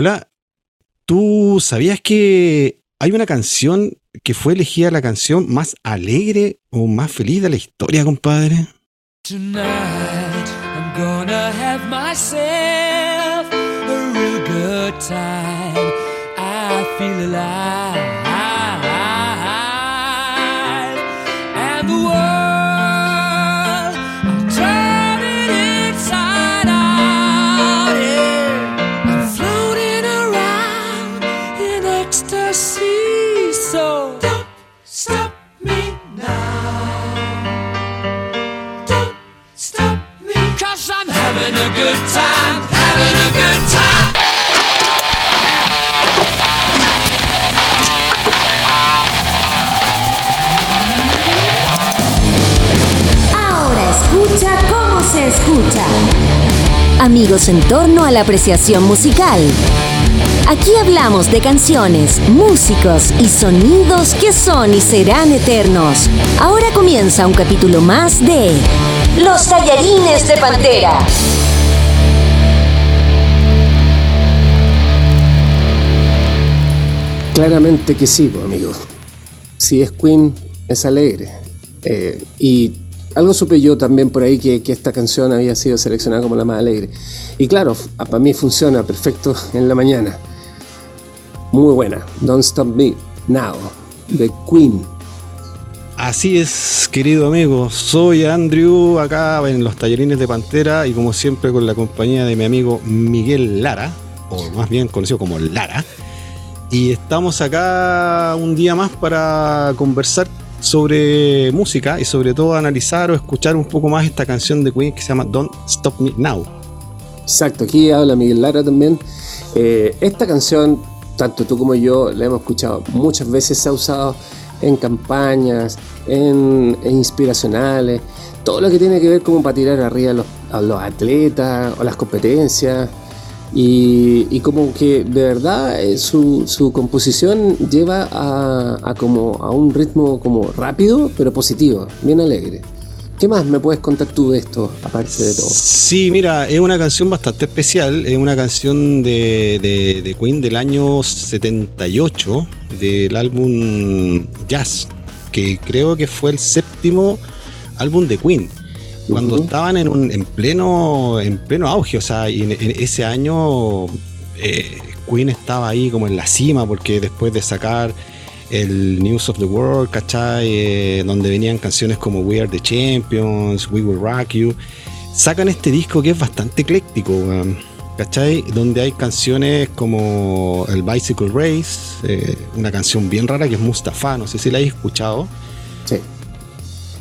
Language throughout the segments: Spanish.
Hola, ¿tú sabías que hay una canción que fue elegida la canción más alegre o más feliz de la historia, compadre? Tonight I'm gonna have myself a real good time. I feel alive. A good time. Having a good time. Ahora escucha cómo se escucha. Amigos en torno a la apreciación musical. Aquí hablamos de canciones, músicos y sonidos que son y serán eternos. Ahora comienza un capítulo más de Los tallarines de Pantera. Claramente que sí, pues, amigo. Si es Queen, es alegre. Eh, y algo supe yo también por ahí que, que esta canción había sido seleccionada como la más alegre. Y claro, para mí funciona perfecto en la mañana. Muy buena. Don't Stop Me Now, de Queen. Así es, querido amigo. Soy Andrew, acá en los tallerines de Pantera y como siempre con la compañía de mi amigo Miguel Lara, o más bien conocido como Lara. Y estamos acá un día más para conversar sobre música y sobre todo analizar o escuchar un poco más esta canción de Queen que se llama Don't Stop Me Now. Exacto, aquí habla Miguel Lara también. Eh, esta canción, tanto tú como yo, la hemos escuchado muchas veces, se ha usado en campañas, en, inspiracionales, todo lo que tiene que ver como para tirar arriba a los atletas o las competencias. Y, como que de verdad eh, su, su composición lleva a, a como a un ritmo como rápido pero positivo, bien alegre. ¿Qué más me puedes contar tú de esto, aparte de todo? Sí, mira, es una canción bastante especial. Es una canción de, de- de Queen del año 78, del álbum Jazz, que creo que fue el séptimo álbum de Queen. Cuando estaban en, un- en pleno en pleno auge, o sea, y en, en ese año eh, Queen estaba ahí como en la cima, porque después de sacar el News of the World, ¿cachai? Eh, donde venían canciones como We Are the Champions, We Will Rock You. Sacan este disco que es bastante ecléctico, ¿cachai? Donde hay canciones como el Bicycle Race, eh, una canción bien rara que es Mustafa, no sé si la habéis escuchado. Sí.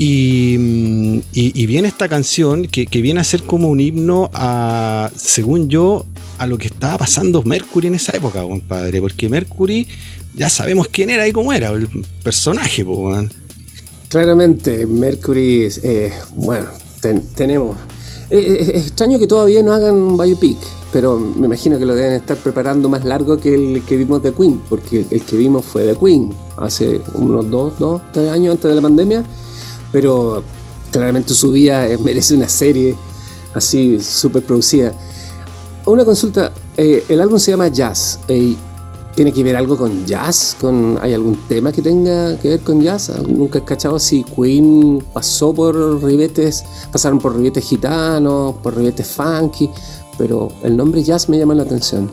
Y, viene esta canción que, viene a ser como un himno a, según yo, a lo que estaba pasando Mercury en esa época, compadre. Porque Mercury, ya sabemos quién era y cómo era, el personaje, weón. Claramente, Mercury, eh, bueno, ten- tenemos. eh, eh, es extraño que todavía no hagan un biopic, pero me imagino que lo deben estar preparando más largo que el que vimos de Queen, porque el que vimos fue de Queen hace unos dos, dos, tres años antes de la pandemia, pero claramente su vida merece una serie así súper producida. Una consulta, eh, el álbum se llama Jazz. eh, ¿Tiene que ver algo con jazz? ¿Con, ¿Hay algún tema que tenga que ver con jazz? Nunca he cachado si Queen pasó por ribetes, pasaron por ribetes gitanos, por ribetes funky, pero el nombre jazz me llama la atención.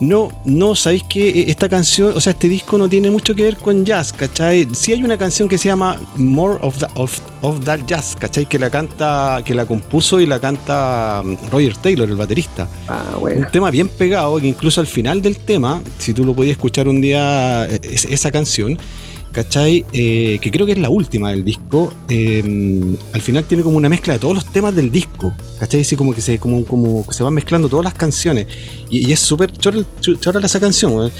No, no, sabéis que esta canción, o sea, este disco no tiene mucho que ver con jazz, ¿cachai? Sí hay una canción que se llama More of, the- of, of That Jazz, ¿cachai? Que la canta, que la compuso y la canta mm, Roger Taylor, el baterista. Ah, bueno. Un tema bien pegado, que incluso al final del tema, si tú lo podías escuchar un día, es- esa canción, ¿cachai? Eh, que creo que es la última del disco, eh, al final tiene como una mezcla de todos los temas del disco, ¿cachai? Así como que se, como, como se van mezclando todas las canciones. Y, y es súper chora, chora esa canción, weón.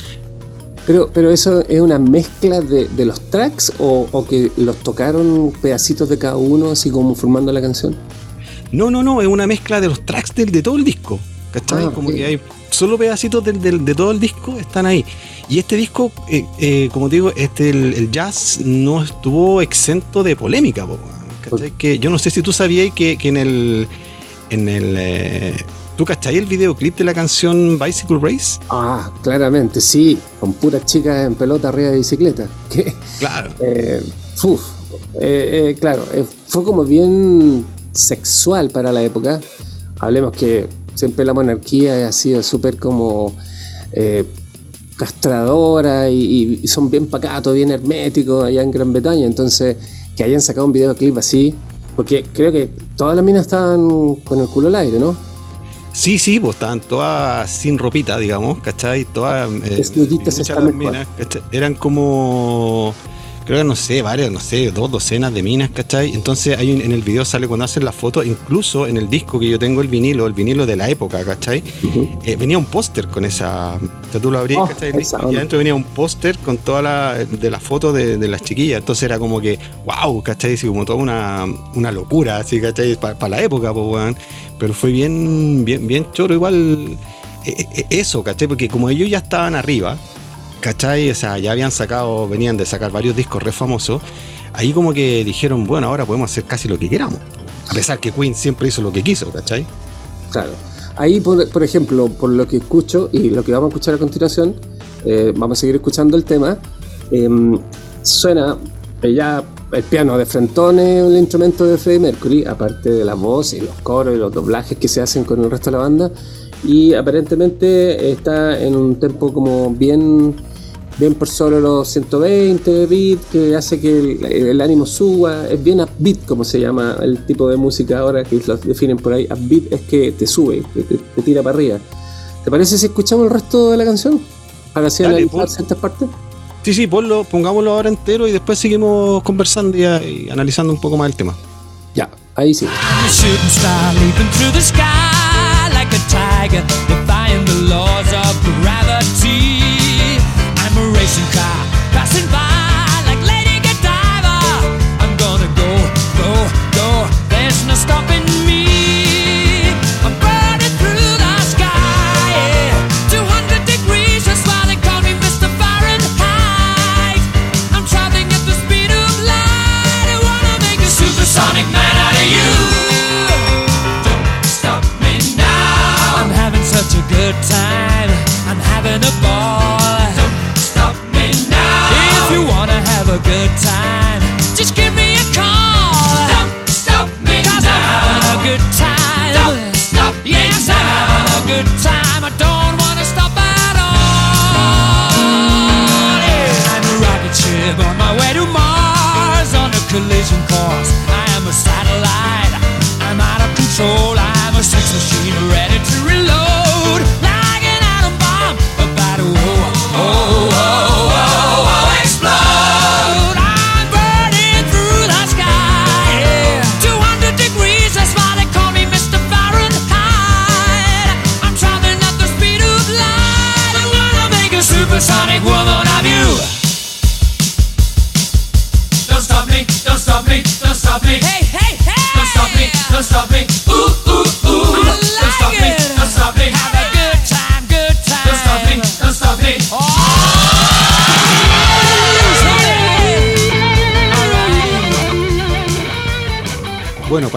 Pero, pero eso es una mezcla de, de los tracks o, o que los tocaron pedacitos de cada uno, así como formando la canción. No, no, no, es una mezcla de los tracks del, de todo el disco. ¿Cachai? Ah, como que hay solo pedacitos de todo el disco están ahí. Y este disco, eh, eh, como te digo, este, el, el jazz no estuvo exento de polémica. Que yo no sé si tú sabías que, que en el. En el. eh, ¿Tú cachai el videoclip de la canción Bicycle Race? Ah, claramente, sí, con puras chicas en pelota arriba de bicicleta. Claro. Uf, claro, fue como bien sexual para la época. Hablemos que siempre la monarquía ha sido súper como castradora y, y, son bien pacatos, bien herméticos allá en Gran Bretaña. Entonces, que hayan sacado un videoclip así, porque creo que todas las minas estaban con el culo al aire, ¿no? Sí, sí, pues estaban todas sin ropita, digamos, ¿cachai? Todas. Eh, minas, Eran como creo que no sé, varias, no sé, dos docenas de minas, ¿cachai? Entonces hay en el video sale cuando hacen la foto, incluso en el disco que yo tengo el vinilo, el vinilo de la época, ¿cachai? Eh, venía un póster con esa, o sea, tú lo abrías, oh, ¿cachai? Y adentro venía un póster con toda la, de la foto de, las chiquillas, entonces era como que, wow, ¿cachai? Así como toda una, una locura, así, ¿cachai? Para la época, pues, weón. Pero fue bien, bien, bien choro igual eh, eh, eso, ¿cachai? Porque como ellos ya estaban arriba, ¿cachai? O sea, ya habían sacado, venían de sacar varios discos re famosos. Ahí como que dijeron, bueno, ahora podemos hacer casi lo que queramos. A pesar que Queen siempre hizo lo que quiso, ¿cachai? Claro. Ahí, por, ejemplo, por lo que escucho y lo que vamos a escuchar a continuación, eh, vamos a seguir escuchando el tema. Em, suena eh, ya el piano de Frentone, un instrumento de Freddie Mercury, aparte de la voz y los coros y los doblajes que se hacen con el resto de la banda. Y aparentemente está en un tempo como bien bien por solo los 120 bits, que hace que el, ánimo suba, es bien upbeat como se llama el tipo de música ahora que lo definen por ahí, upbeat es que te sube, te, tira para arriba. ¿Te parece si escuchamos el resto de la canción? Para así analizar ciertas partes. Sí, sí, ponlo, pongámoslo ahora entero y después seguimos conversando y, analizando un poco más el tema. Ya, ahí sí.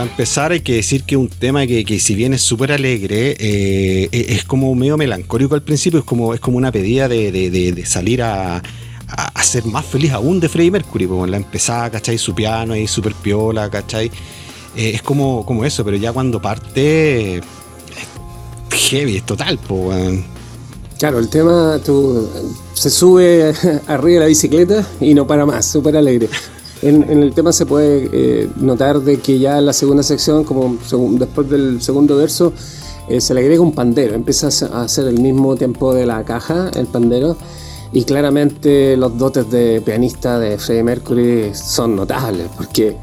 Para empezar hay que decir que un tema que, si bien es súper alegre, eh, e, es como medio melancólico al principio, es como, es como una pedida de, de, salir a, a, ser más feliz aún de Freddie Mercury, la empezada, ¿cachai? Su piano ahí súper piola, ¿cachai? Eh, es como, como eso, pero ya cuando parte, es heavy, es total, pues, Claro, el tema tú, se sube arriba de la bicicleta y no para más, súper alegre. En, el tema se puede eh, notar de que ya en la segunda sección, como después del segundo verso, eh, se le agrega un pandero, empieza a hacer el mismo tiempo de la caja, el pandero, y claramente los dotes de pianista de Freddie Mercury son notables, porque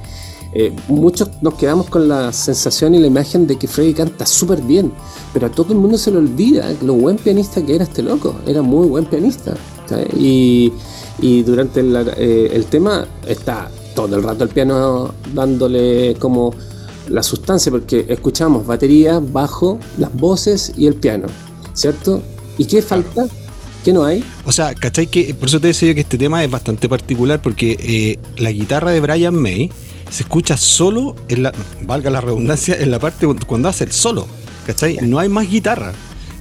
eh, muchos nos quedamos con la sensación y la imagen de que Freddie canta súper bien, pero a todo el mundo se le olvida lo buen pianista que era este loco, era muy buen pianista. Y y durante eh, el, tema está todo el rato el piano dándole como la sustancia, porque escuchamos batería, bajo, las voces y el piano, ¿cierto? ¿Y qué falta? ¿Qué no hay? O sea, ¿cachai? Que, por eso te decía que este tema es bastante particular, porque eh, la guitarra de Brian May se escucha solo, en la, valga la redundancia, en la parte cuando hace el solo. ¿cachai? No hay más guitarra.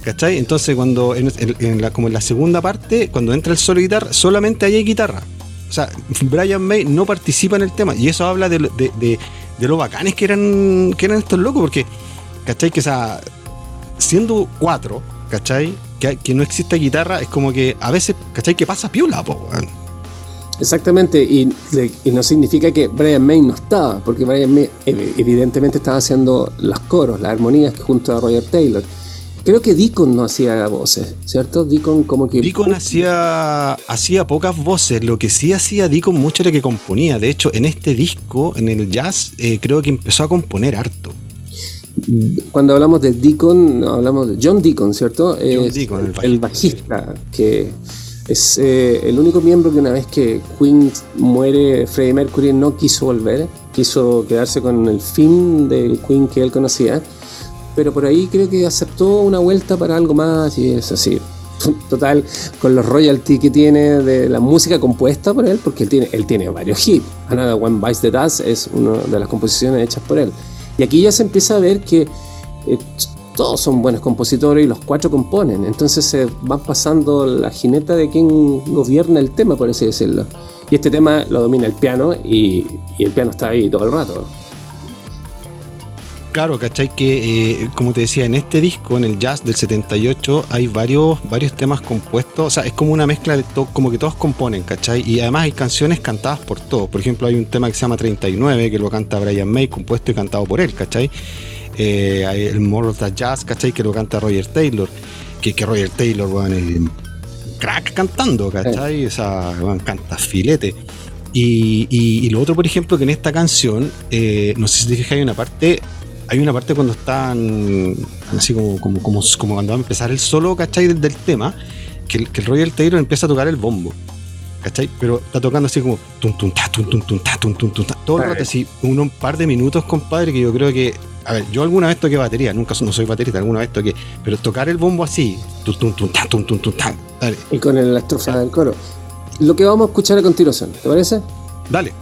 ¿Cachai? Entonces cuando en, la, como en la segunda parte, cuando entra el solo de guitarra, solamente hay guitarra. O sea, Brian May no participa en el tema. Y eso habla de, de, lo bacanes que eran, que eran estos locos, porque, ¿cachai? Que, sea, siendo cuatro, ¿cachai? Que, que no exista guitarra, es como que a veces, ¿cachai? Que pasa piola, po, Exactamente, y, no significa que Brian May no estaba, porque Brian May evidentemente estaba haciendo los coros, las armonías junto a Roger Taylor. Creo que Deacon no hacía voces, ¿cierto? Deacon como que... Deacon hacía, hacía pocas voces, lo que sí hacía Deacon mucho era que componía. De hecho, en este disco, en el jazz, eh, creo que empezó a componer harto. Cuando hablamos de Deacon, hablamos de John Deacon, ¿cierto? John Deacon, el bajista, que es eh, el único miembro que una vez que Queen muere, Freddie Mercury no quiso volver, quiso quedarse con el fin del Queen que él conocía pero por ahí creo que aceptó una vuelta para algo más y es así. Total, con los royalties que tiene de la música compuesta por él, porque él tiene, él tiene varios hits. Another One Bites the Dust es una de las composiciones hechas por él. Y aquí ya se empieza a ver que eh, todos son buenos compositores y los cuatro componen. Entonces se van pasando la jineta de quien gobierna el tema, por así decirlo. Y este tema lo domina el piano y, y el piano está ahí todo el rato. Claro, ¿cachai? Que, eh, como te decía, en este disco, en el jazz del 78, hay varios, varios temas compuestos. O sea, es como una mezcla de todo, como que todos componen, ¿cachai? Y además hay canciones cantadas por todos. Por ejemplo, hay un tema que se llama 39, que lo canta Brian May, compuesto y cantado por él, ¿cachai? Eh, hay el More of the Jazz, ¿cachai? Que lo canta Roger Taylor. Que, que Roger Taylor, bueno, el crack cantando, ¿cachai? O sea, bueno, canta filete. Y, y, lo otro, por ejemplo, que en esta canción, eh, no sé si te fijas, hay una parte hay una parte cuando están así como, como, como, como cuando va a empezar el solo, ¿cachai? Del, tema, que el, que el Royal Taylor empieza a tocar el bombo. ¿Cachai? Pero está tocando así como tum tum ta tum tum tum ta tum tum tum ta. Todo el rato así, un par de minutos, compadre, que yo creo que. A ver, yo alguna vez toqué batería, nunca no soy baterista, alguna vez toqué. Pero tocar el bombo así, tum tum tum ta tum tum tum ta. Dale. Y con la estrofa del coro. Lo que vamos a escuchar a continuación, ¿te parece? Dale.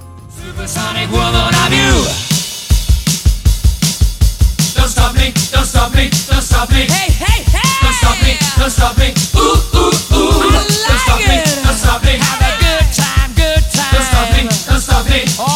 Stop me. Hey, hey, hey! Don't stop me, don't stop me. Ooh, ooh, ooh. I like don't stop it. me, don't stop me. Have a good time, good time. Don't stop me, don't stop me. Oh.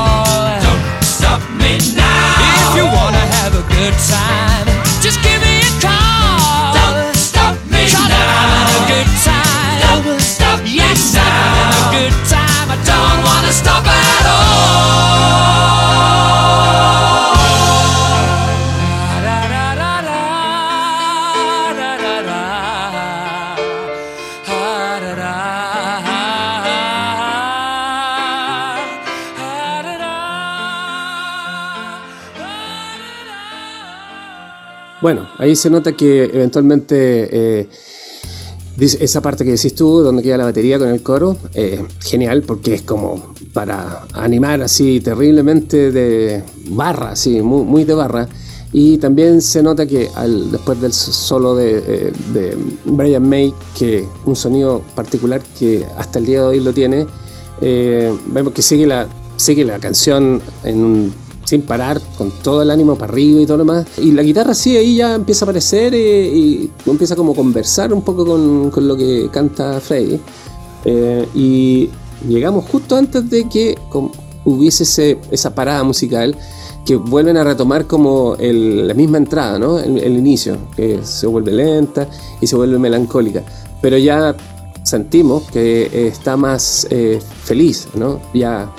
Bueno, ahí se nota que eventualmente eh, esa parte que decís tú, donde queda la batería con el coro, eh, genial porque es como para animar así terriblemente de barra, así, muy, de barra. Y también se nota que después del solo de, eh, de, Brian May, que un sonido particular que hasta el día de hoy lo tiene, vemos que sigue la, sigue la canción en un sin parar, con todo el ánimo para arriba y todo lo demás. Y la guitarra sí, ahí ya empieza a aparecer eh, y empieza como a conversar un poco con, con lo que canta Freddy. Eh, y llegamos justo antes de que hubiese esa parada musical que vuelven a retomar como la misma entrada, ¿no? El, inicio, que se vuelve lenta y se vuelve melancólica. Pero ya sentimos que está más eh, feliz, ¿no? Ya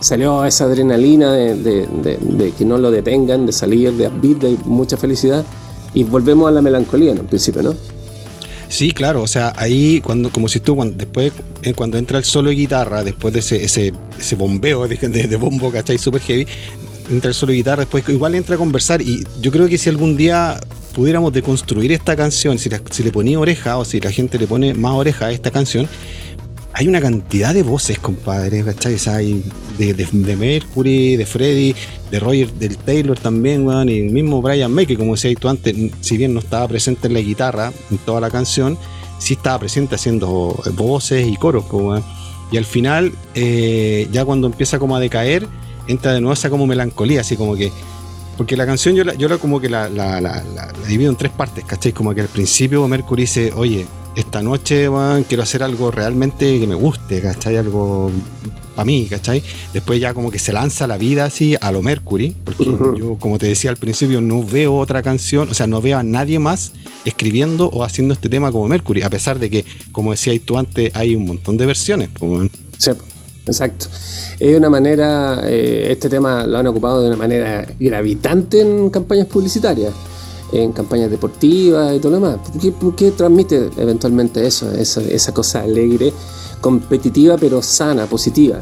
salió esa adrenalina de, que no lo detengan, de salir de beat, de mucha felicidad, y volvemos a la melancolía en principio, ¿no? Sí, claro, o sea, ahí cuando, como si tú, cuando, después, eh, cuando entra el solo de guitarra, después de ese, ese, ese bombeo de, de, de bombo, ¿cachai? Super heavy, entra el solo de guitarra, después igual entra a conversar y yo creo que si algún día pudiéramos deconstruir esta canción, si, la- si le ponía oreja o si la gente le pone más oreja a esta canción, hay una cantidad de voces, compadre, ¿cachai? Hay de, de- Mercury, de Freddy, de Roger, del Taylor también, weón, y el mismo Brian May, que como decías tú antes, si bien no estaba presente en la guitarra, en toda la canción, sí estaba presente haciendo voces y coros, weón. Y al final, eh, ya cuando empieza como a decaer, entra de nuevo esa como melancolía, así como que porque la canción yo la, yo la como que la- la- la divido en tres partes, ¿cachai? Como que al principio Mercury dice, oye, esta noche quiero hacer algo realmente que me guste, ¿cachai? Algo para mí, ¿cachai? Después ya como que se lanza la vida así a lo Mercury, porque yo, como te decía al principio, no veo otra canción, o sea, no veo a nadie más escribiendo o haciendo este tema como Mercury, a pesar de que, como decías tú antes, hay un montón de versiones. Sí, exacto. Es una manera, eh, este tema lo han ocupado de una manera gravitante en campañas publicitarias, en campañas deportivas y todo lo demás. ¿Por qué, por qué transmite eventualmente eso, esa, esa cosa alegre, competitiva pero sana, positiva?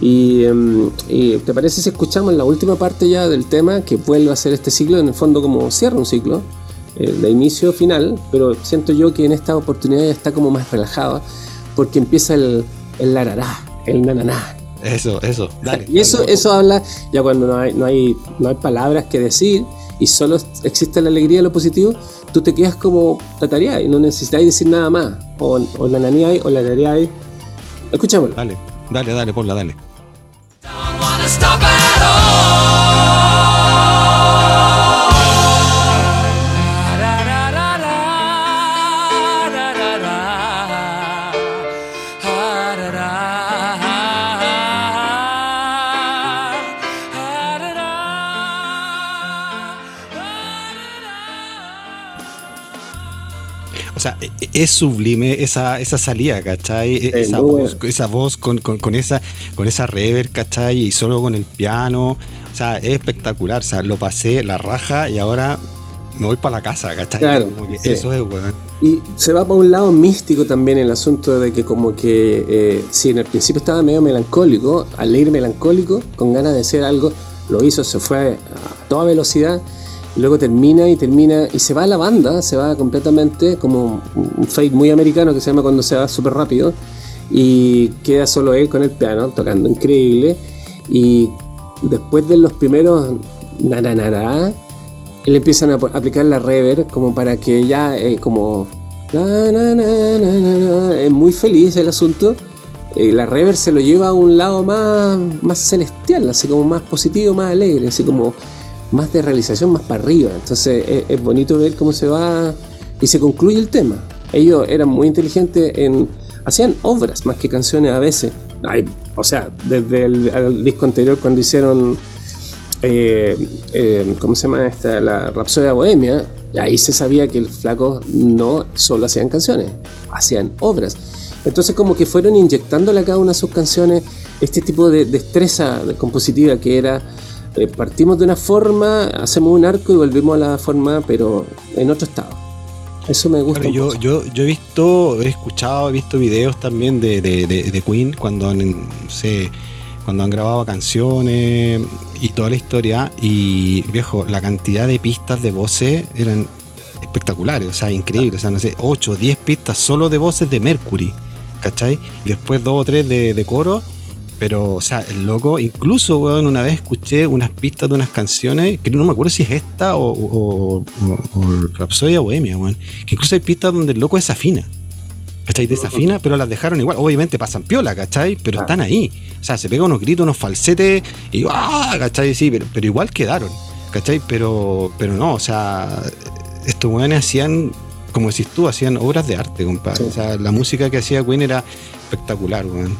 Y, em, y ¿te parece si escuchamos la última parte ya del tema que vuelve a ser este ciclo, en el fondo como cierra un ciclo, eh, de inicio a final, pero siento yo que en esta oportunidad ya está como más relajada porque empieza el, el larará, el nananá. Eso, eso, dale. Y eso, dale, eso habla ya cuando no hay, no, hay, no hay palabras que decir y solo existe la alegría y lo positivo, tú te quedas como tatareado y no necesitáis decir nada más. O, o nananeáis o larareáis. Escuchémoslo. Dale, dale, dale, ponla, dale. O sea, es sublime esa, esa salida, ¿cachai? Esa, voz, esa voz con, con- con esa, con esa reverb, ¿cachai? Y solo con el piano. O sea, es espectacular. O sea, lo pasé la raja y ahora me voy para la casa, ¿cachai? Claro, sí. Eso es, weón. Y se va para un lado místico también el asunto de que como que eh, si en el principio estaba medio melancólico, alegre melancólico, con ganas de hacer algo, lo hizo, se fue a toda velocidad, luego termina y termina y se va la banda, se va completamente como un fade muy americano que se llama cuando se va súper rápido y queda solo él con el piano tocando increíble. Y después de los primeros naranara le empiezan a aplicar la reverb como para que ya eh, como na, na, na, es muy feliz el asunto. Eh, la reverb se lo lleva a un lado más, más celestial así como más positivo más alegre así como más de realización más para arriba entonces es, bonito ver cómo se va y se concluye el tema ellos eran muy inteligentes en hacían obras más que canciones a veces o sea desde el, disco anterior cuando hicieron eh, eh, ¿cómo se llama esta? La Rapsodia Bohemia, ahí se sabía que los flacos no solo hacían canciones, hacían obras. Entonces como que fueron inyectándole a cada una de sus canciones este tipo de destreza de compositiva que era, eh, partimos de una forma, hacemos un arco y volvemos a la forma, pero en otro estado. Eso me gusta. Claro, yo, yo, yo he visto, he escuchado, he visto videos también de, de, de- de Queen cuando sé, cuando han grabado canciones y toda la historia. Y viejo, la cantidad de pistas de voces eran espectaculares, o sea, increíbles. O sea, no sé, 8 o 10 pistas solo de voces de Mercury, ¿cachai? Y después dos o tres de, de coro. Pero, o sea, el loco, incluso, weón, una vez escuché unas pistas de unas canciones, que no me acuerdo si es esta o, o, o, o Rapsodia Bohemia, weón. Que incluso hay pistas donde el loco desafina. ¿Cachai? Desafina, pero las dejaron igual. Obviamente pasan piola, ¿cachai? Pero Ah. están ahí. O sea, se pega unos gritos, unos falsetes y ¡ah! ¿cachai? Sí, pero, pero igual quedaron, ¿cachai? Pero, pero no, o sea, estos weones hacían, como decís tú, hacían obras de arte, compadre. Sí. O sea, la música que hacía Queen era espectacular, weón.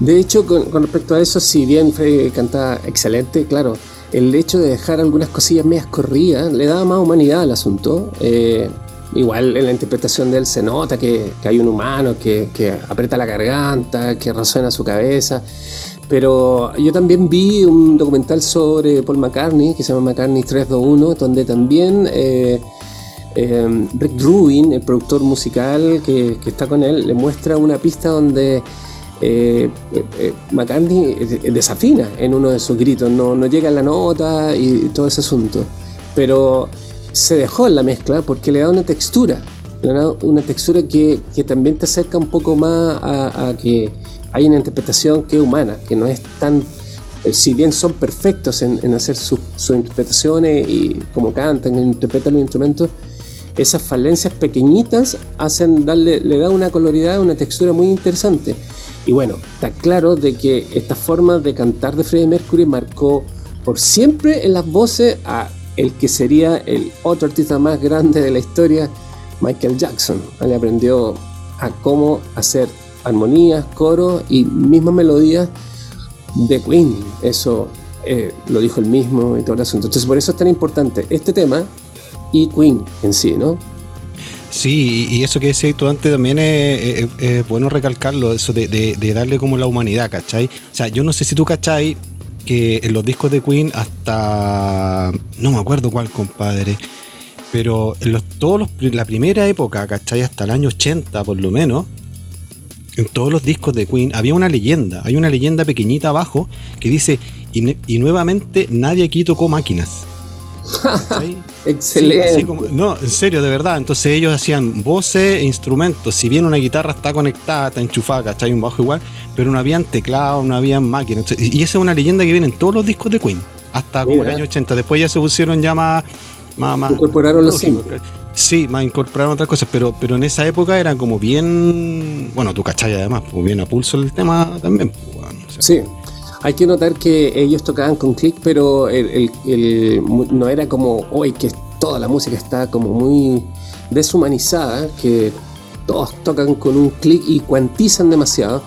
De hecho, con, respecto a eso, si bien Freddy cantaba excelente, claro, el hecho de dejar algunas cosillas medias corridas le daba más humanidad al asunto. Eh, igual en la interpretación de él se nota que, hay un humano que, que aprieta la garganta, que resuena su cabeza. Pero yo también vi un documental sobre Paul McCartney, que se llama McCartney 321, donde también eh, eh, Rick Rubin, el productor musical que, que está con él, le muestra una pista donde eh, eh, McCartney desafina en uno de sus gritos, no, llega a la nota y todo ese asunto. Pero se dejó en la mezcla porque le da una textura, le da una textura que, que también te acerca un poco más a, que hay una interpretación que es humana, que no es tan, eh, si bien son perfectos en, hacer sus interpretaciones y como cantan, interpretan los instrumentos, esas falencias pequeñitas hacen darle, le da una coloridad, una textura muy interesante. Y bueno, está claro de que esta forma de cantar de Freddie Mercury marcó por siempre en las voces a el que sería el otro artista más grande de la historia, Michael Jackson. Le aprendió a cómo hacer armonías, coros y mismas melodías de Queen. Eso eh, lo dijo él mismo y todo el asunto. Entonces por eso es tan importante este tema y Queen en sí, ¿no? Sí, y eso que decías tú antes también es, bueno recalcarlo, eso de, darle como la humanidad, ¿cachai? O sea, yo no sé si tú, ¿cachai? Que en los discos de Queen hasta... no me acuerdo cuál, compadre, pero en los, todos los, la primera época, ¿cachai? Hasta el año 80 por lo menos, en todos los discos de Queen había una leyenda, hay una leyenda pequeñita abajo que dice, y nuevamente nadie aquí tocó máquinas. Excelente. no, en serio, de verdad. Entonces ellos hacían voces e instrumentos. Si bien una guitarra está conectada, está enchufada, ¿cachai? Un bajo igual, pero no habían teclado, no habían máquinas. y esa es una leyenda que viene en todos los discos de Queen, hasta como el año 80. Después ya se pusieron ya más. más, incorporaron los símbolos. Sí, más incorporaron otras cosas, pero, pero en esa época era como bien. Bueno, tú cachai además, pues bien a pulso el tema también. Pues, sí. Hay que notar que ellos tocaban con click, pero no era como hoy que toda la música está como muy deshumanizada, que todos tocan con un clic y cuantizan demasiado.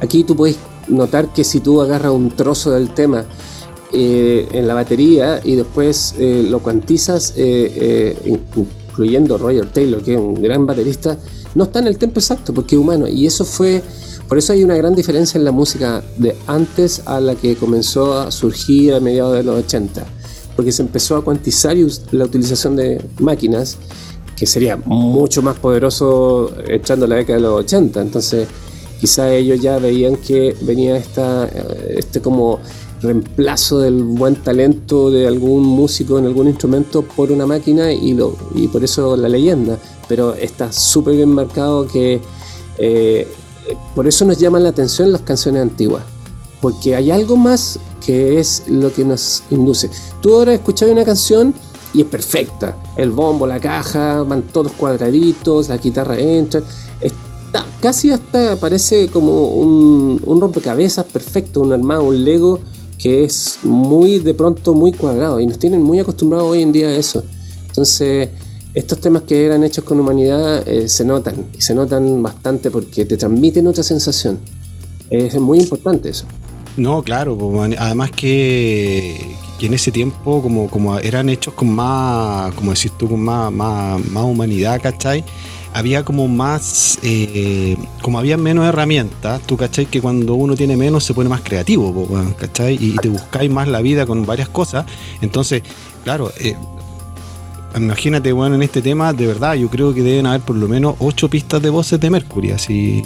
Aquí tú puedes notar que si tú agarras un trozo del tema eh, en la batería y después eh, lo cuantizas, eh, incluyendo Roger Taylor, que es un gran baterista, no está en el tempo exacto porque es humano. Y eso fue por eso hay una gran diferencia en la música de antes a la que comenzó a surgir a mediados de los 80, porque se empezó a cuantizar la utilización de máquinas, que sería mucho más poderoso echando la década de los 80. Entonces, quizá ellos ya veían que venía esta, este como reemplazo del buen talento de algún músico en algún instrumento por una máquina y, lo, y por eso la leyenda. Pero está súper bien marcado que eh, por eso nos llaman la atención las canciones antiguas, porque hay algo más que es lo que nos induce. Tú ahora escuchas una canción y es perfecta, el bombo, la caja, van todos cuadraditos, la guitarra entra, está, casi hasta parece como un, un rompecabezas perfecto, un armado, un Lego que es muy de pronto muy cuadrado y nos tienen muy acostumbrados hoy en día a eso. Entonces, estos temas que eran hechos con humanidad eh, se notan, y se notan bastante porque te transmiten otra sensación. Es muy importante eso. No, claro, además que, en ese tiempo, como, como eran hechos con más, como decís tú, con más, más, humanidad, ¿cachai? Había como más, eh, como había menos herramientas, tú, ¿cachai? Que cuando uno tiene menos se pone más creativo, ¿cachai? Y, te buscáis más la vida con varias cosas. Entonces, claro, eh, imagínate, bueno, en este tema, de verdad, yo creo que deben haber por lo menos ocho pistas de voces de Mercury, así.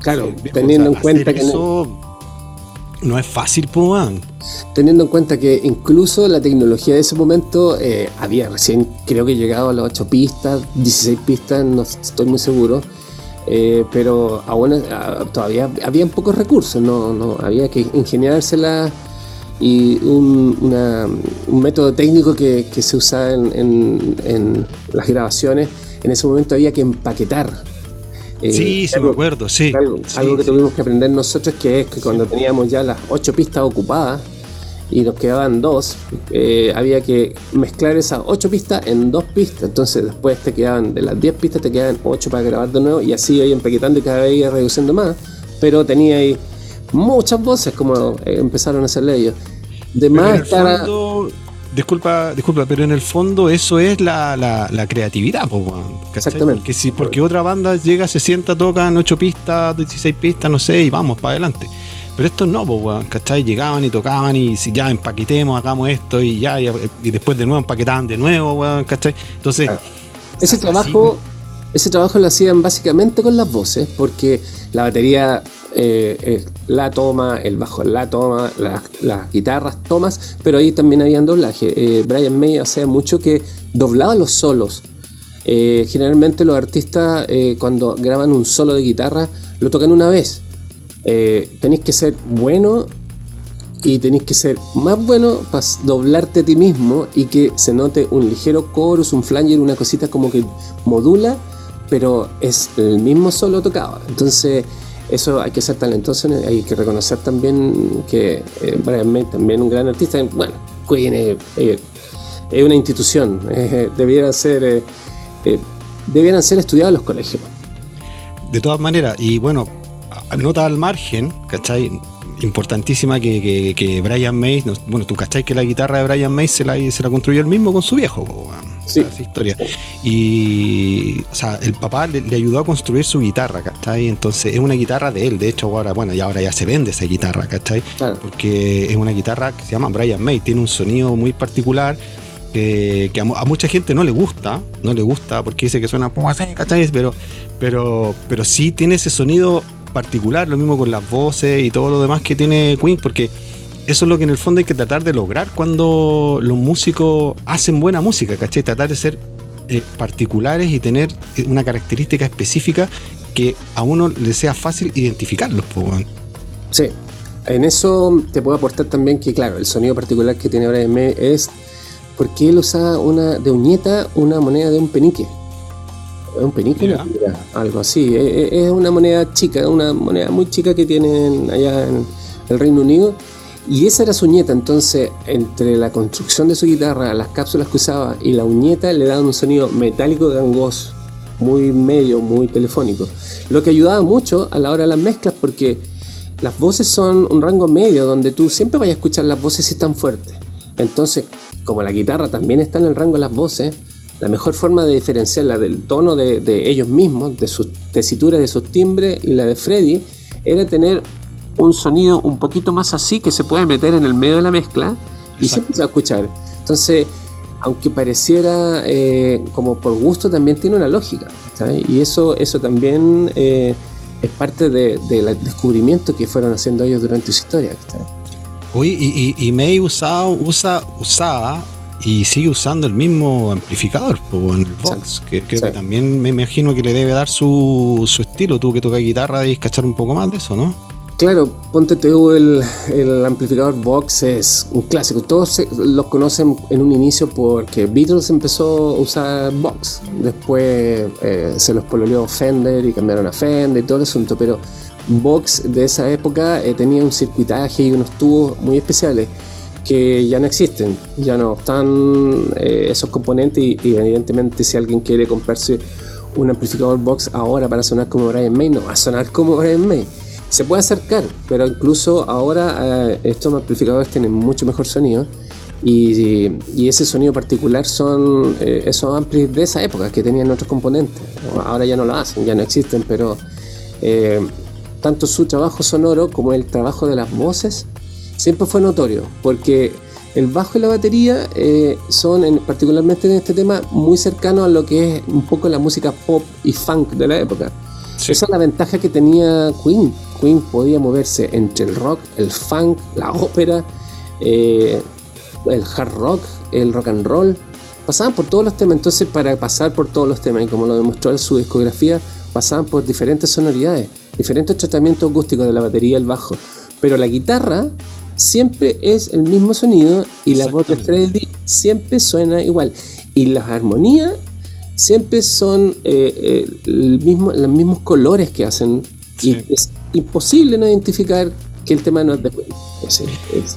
Claro, teniendo en cuenta que eso no, es fácil, pues, Teniendo en cuenta que incluso la tecnología de ese momento eh, había recién, creo que llegado a las ocho pistas, 16 pistas, no estoy muy seguro. Eh, pero aún ah, todavía había pocos recursos, no, no había que ingeniárselas y un, método técnico que, se usa en, las grabaciones. En ese momento había que empaquetar. Eh, sí, se me acuerdo, sí. Algo, que tuvimos que aprender nosotros, que es que cuando teníamos ya las ocho pistas ocupadas y nos quedaban dos, eh, había que mezclar esas ocho pistas en dos pistas. Entonces después te quedaban, de las diez pistas te quedaban ocho para grabar de nuevo y así iba empaquetando y cada vez iba reduciendo más. Pero tenía ahí muchas voces como eh, empezaron a hacerle ellos. De más disculpa, disculpa, pero en el fondo eso es la, la, creatividad, Exactamente. Porque, si, porque otra banda llega, se sienta, tocan 8 pistas, 16 pistas, no sé, y vamos para adelante. Pero estos no, pues, ¿cachai? Llegaban y tocaban y si ya empaquetemos, hagamos esto y ya, y, después de nuevo empaquetaban de nuevo, ¿cachai? Entonces, Ese trabajo, ese trabajo lo hacían básicamente con las voces, porque la batería eh, eh, la toma, el bajo la toma, las guitarras tomas, pero ahí también había doblaje. Eh, Brian May hacía mucho que doblaba los solos. generalmente los artistas cuando graban un solo de guitarra lo tocan una vez. tenéis que ser bueno y tenéis que ser más bueno para doblarte a ti mismo y que se note un ligero chorus, un flanger, una cosita como que modula, pero es el mismo solo tocado. Entonces eso hay que ser talentoso, hay que reconocer también que eh, Brian May también un gran artista. Bueno, Queen es, una institución, eh, debieran ser eh, debieran ser estudiados los colegios. De todas maneras, y bueno, nota al margen, ¿cachai? Importantísima que, que, Brian May, bueno, tú cachai que la guitarra de Brian May se la, se la construyó él mismo con su viejo. Sí. Esa historia. Y, o sea, el papá le, ayudó a construir su guitarra, ¿cachai? Entonces es una guitarra de él. De hecho, ahora, bueno, y ahora ya se vende esa guitarra, ¿cachai? Porque es una guitarra que se llama Brian May. Tiene un sonido muy particular. Que, a, mucha gente no le gusta, no le gusta porque dice que suena como así, ¿cachai? Pero, pero, pero sí tiene ese sonido particular, lo mismo con las voces y todo lo demás que tiene Queen, porque eso es lo que en el fondo hay que tratar de lograr cuando los músicos hacen buena música, ¿cachai? Tratar de ser eh, particulares y tener una característica específica que a uno le sea fácil identificarlos. Pues, sí, en eso te puedo aportar también que, claro, el sonido particular que tiene ahora M es porque él usa una de uñeta una moneda de un penique. ¿Un penique? algo así. E, e, es una moneda chica, una moneda muy chica que tienen allá en el Reino Unido y esa era su uñeta, entonces entre la construcción de su guitarra, las cápsulas que usaba y la uñeta le daban un sonido metálico gangoso, muy medio, muy telefónico. Lo que ayudaba mucho a la hora de las mezclas porque las voces son un rango medio donde tú siempre vas a escuchar las voces si están fuertes. Entonces, como la guitarra también está en el rango de las voces, la mejor forma de diferenciarla del tono de, de ellos mismos, de sus tesituras, de sus timbres y la de Freddy, era tener un sonido un poquito más así que se puede meter en el medio de la mezcla y se empieza a escuchar. Entonces, aunque pareciera eh, como por gusto, también tiene una lógica. Y eso, eso también eh, es parte del descubrimiento que fueron haciendo ellos durante su historia. Oye, y, y, May usaba, usa, usaba y sigue usando el mismo amplificador en el Vox, que también me imagino que le debe dar su, su estilo. Tuvo que tocar guitarra y cachar un poco más de eso, ¿no? Claro, Ponte TU, el, el, amplificador Vox es un clásico. Todos lo conocen en un inicio porque Beatles empezó a usar Vox. Después eh, se los pololeó Fender y cambiaron a Fender y todo el asunto. Pero Vox de esa época eh, tenía un circuitaje y unos tubos muy especiales que ya no existen. Ya no están eh, esos componentes y, y, evidentemente si alguien quiere comprarse un amplificador Vox ahora para sonar como Brian May, no va a sonar como Brian May se puede acercar, pero incluso ahora eh, estos amplificadores tienen mucho mejor sonido y, ese sonido particular son eh, esos amplis de esa época que tenían otros componentes. Ahora ya no lo hacen, ya no existen, pero eh, tanto su trabajo sonoro como el trabajo de las voces siempre fue notorio, porque el bajo y la batería son, particularmente en este tema, muy cercanos a lo que es un poco la música pop y funk de la época. Esa es la ventaja que tenía Queen. Queen podía moverse entre el rock, el funk, la ópera, eh, el hard rock, el rock and roll. Pasaban por todos los temas. Entonces, para pasar por todos los temas, y como lo demostró en su discografía, pasaban por diferentes sonoridades, diferentes tratamientos acústicos de la batería, el bajo. Pero la guitarra siempre es el mismo sonido y la voz de Freddy siempre suena igual. Y las armonías siempre son eh, eh, el mismo, los mismos colores que hacen y es imposible no identificar que el tema no es de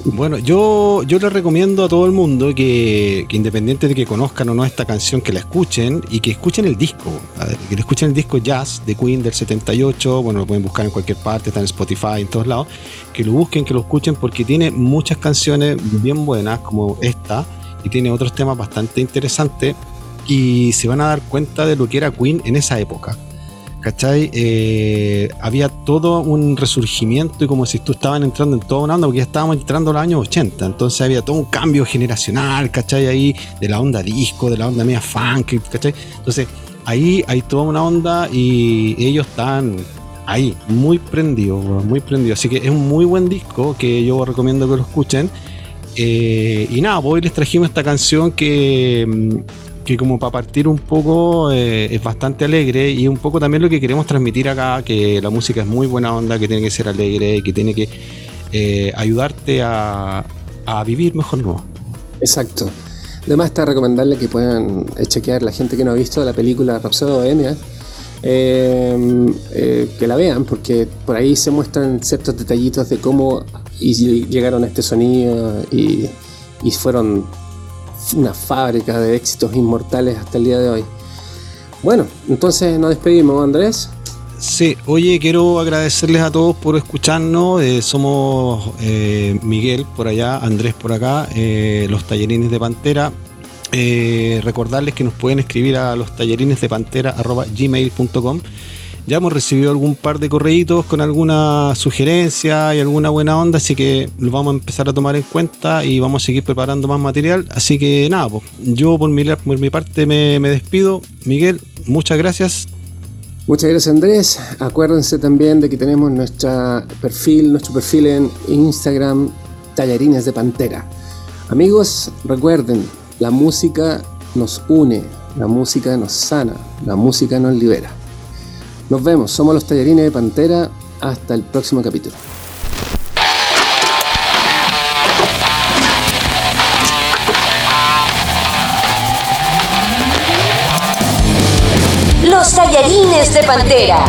Bueno, yo, yo le recomiendo a todo el mundo que, independiente de que conozcan o no esta canción, que la escuchen y que escuchen el disco. que escuchen el disco Jazz de Queen del 78. Bueno, lo pueden buscar en cualquier parte, está en Spotify, en todos lados. Que lo busquen, que lo escuchen porque tiene muchas canciones bien buenas como esta y tiene otros temas bastante interesantes y se van a dar cuenta de lo que era Queen en esa época. ¿Cachai? Eh, había todo un resurgimiento y como si tú estaban entrando en toda una onda, porque ya estábamos entrando a los años 80, entonces había todo un cambio generacional, ¿cachai? Ahí de la onda disco, de la onda media funk, ¿cachai? Entonces ahí hay toda una onda y ellos están ahí, muy prendidos, muy prendidos. Así que es un muy buen disco que yo recomiendo que lo escuchen. Eh, y nada, pues hoy les trajimos esta canción que mm, que como para partir un poco eh, es bastante alegre y un poco también lo que queremos transmitir acá, que la música es muy buena onda, que tiene que ser alegre, que tiene que eh, ayudarte a, vivir mejor nuevo. Exacto. Además está recomendarle que puedan eh, chequear la gente que no ha visto la película Rhapsody Bohemia, que la vean, porque por ahí se muestran ciertos detallitos de cómo llegaron a este sonido y, y fueron una fábrica de éxitos inmortales hasta el día de hoy. Bueno, entonces nos despedimos, Andrés. Sí, oye, quiero agradecerles a todos por escucharnos. Eh, somos eh, Miguel por allá, Andrés por acá, eh, los tallerines de Pantera. recordarles que nos pueden escribir a los tallerines de pantera gmail.com ya hemos recibido algún par de correitos con alguna sugerencia y alguna buena onda, así que lo vamos a empezar a tomar en cuenta y vamos a seguir preparando más material. Así que nada, pues, yo por mi, parte me, despido. Miguel, muchas gracias. Muchas gracias Andrés. Acuérdense también de que tenemos nuestra perfil, nuestro perfil en Instagram, Tallarines de Pantera. Amigos, recuerden, la música nos une, la música nos sana, la música nos libera. Nos vemos, somos los tallarines de Pantera. Hasta el próximo capítulo. Los tallarines de Pantera.